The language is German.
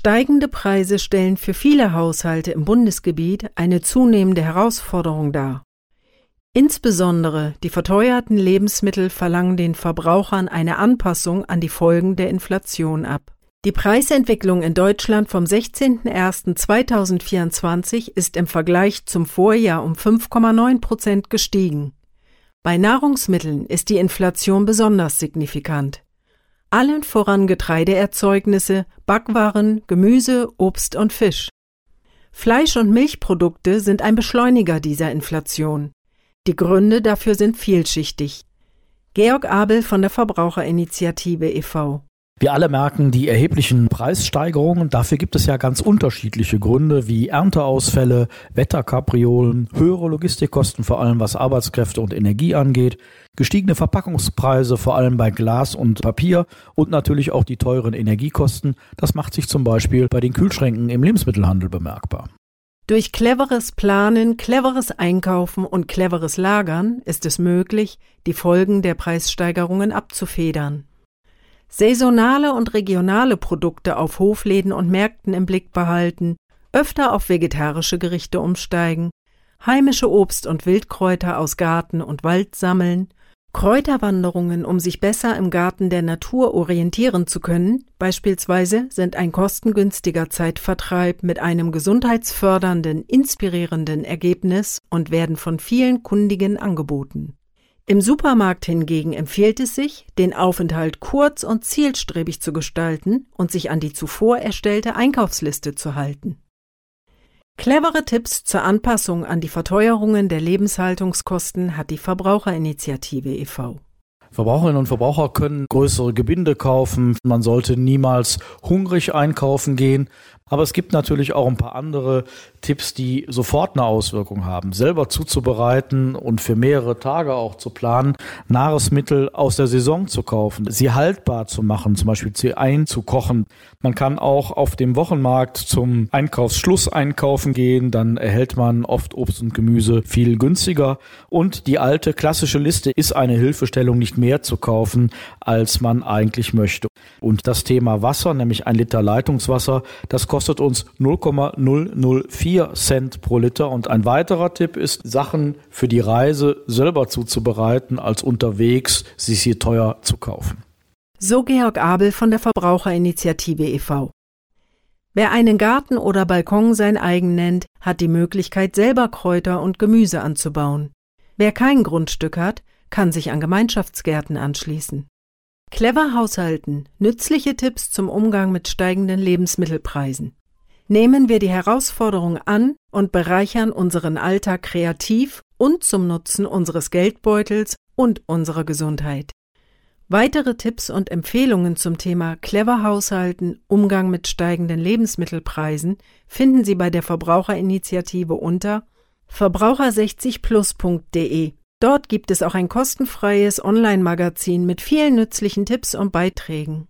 Steigende Preise stellen für viele Haushalte im Bundesgebiet eine zunehmende Herausforderung dar. Insbesondere die verteuerten Lebensmittel verlangen den Verbrauchern eine Anpassung an die Folgen der Inflation ab. Die Preisentwicklung in Deutschland vom 16.01.2024 ist im Vergleich zum Vorjahr um 5,9 Prozent gestiegen. Bei Nahrungsmitteln ist die Inflation besonders signifikant. Allen voran Getreideerzeugnisse, Backwaren, Gemüse, Obst und Fisch. Fleisch- und Milchprodukte sind ein Beschleuniger dieser Inflation. Die Gründe dafür sind vielschichtig. Georg Abel von der Verbraucherinitiative e.V. Wir alle merken die erheblichen Preissteigerungen. Dafür gibt es ja ganz unterschiedliche Gründe wie Ernteausfälle, Wetterkapriolen, höhere Logistikkosten, vor allem was Arbeitskräfte und Energie angeht, gestiegene Verpackungspreise, vor allem bei Glas und Papier und natürlich auch die teuren Energiekosten. Das macht sich zum Beispiel bei den Kühlschränken im Lebensmittelhandel bemerkbar. Durch cleveres Planen, cleveres Einkaufen und cleveres Lagern ist es möglich, die Folgen der Preissteigerungen abzufedern. Saisonale und regionale Produkte auf Hofläden und Märkten im Blick behalten, öfter auf vegetarische Gerichte umsteigen, heimische Obst- und Wildkräuter aus Garten und Wald sammeln, Kräuterwanderungen, um sich besser im Garten der Natur orientieren zu können, beispielsweise sind ein kostengünstiger Zeitvertreib mit einem gesundheitsfördernden, inspirierenden Ergebnis und werden von vielen Kundigen angeboten. Im Supermarkt hingegen empfiehlt es sich, den Aufenthalt kurz und zielstrebig zu gestalten und sich an die zuvor erstellte Einkaufsliste zu halten. Clevere Tipps zur Anpassung an die Verteuerungen der Lebenshaltungskosten hat die Verbraucherinitiative e.V. Verbraucherinnen und Verbraucher können größere Gebinde kaufen. Man sollte niemals hungrig einkaufen gehen. Aber es gibt natürlich auch ein paar andere Tipps, die sofort eine Auswirkung haben. Selber zuzubereiten und für mehrere Tage auch zu planen, Nahrungsmittel aus der Saison zu kaufen, sie haltbar zu machen, zum Beispiel sie einzukochen. Man kann auch auf dem Wochenmarkt zum Einkaufsschluss einkaufen gehen, dann erhält man oft Obst und Gemüse viel günstiger. Und die alte klassische Liste ist eine Hilfestellung, nicht mehr zu kaufen, als man eigentlich möchte. Und das Thema Wasser, nämlich ein Liter Leitungswasser, das kostet uns 0,004 Cent pro Liter. Und ein weiterer Tipp ist, Sachen für die Reise selber zuzubereiten, als unterwegs sie hier teuer zu kaufen. So Georg Abel von der Verbraucherinitiative e.V. Wer einen Garten oder Balkon sein eigen nennt, hat die Möglichkeit, selber Kräuter und Gemüse anzubauen. Wer kein Grundstück hat, kann sich an Gemeinschaftsgärten anschließen. Clever Haushalten. Nützliche Tipps zum Umgang mit steigenden Lebensmittelpreisen. Nehmen wir die Herausforderung an und bereichern unseren Alltag kreativ und zum Nutzen unseres Geldbeutels und unserer Gesundheit. Weitere Tipps und Empfehlungen zum Thema Clever Haushalten, Umgang mit steigenden Lebensmittelpreisen finden Sie bei der Verbraucherinitiative unter verbraucher60plus.de. Dort gibt es auch ein kostenfreies Online-Magazin mit vielen nützlichen Tipps und Beiträgen.